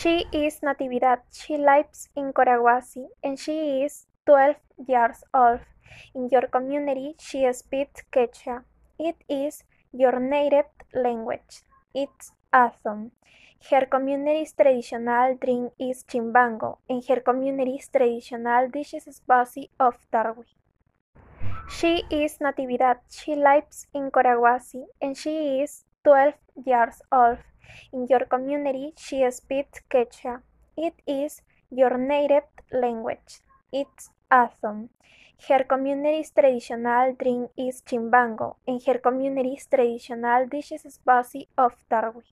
She is Natividad. She lives in Curahuasi and she is 12 years old. In your community, she speaks Quechua. It is your native language. It's awesome. Her community's traditional drink is chimbango, and her community's traditional dish is basi of tarwi. She is Natividad. She lives in Curahuasi and she is 12 years old. In your community, she speaks Quechua. It is your native language. It's awesome. Her community's traditional drink is chimbango, and her community's traditional dish is basi of tarwi.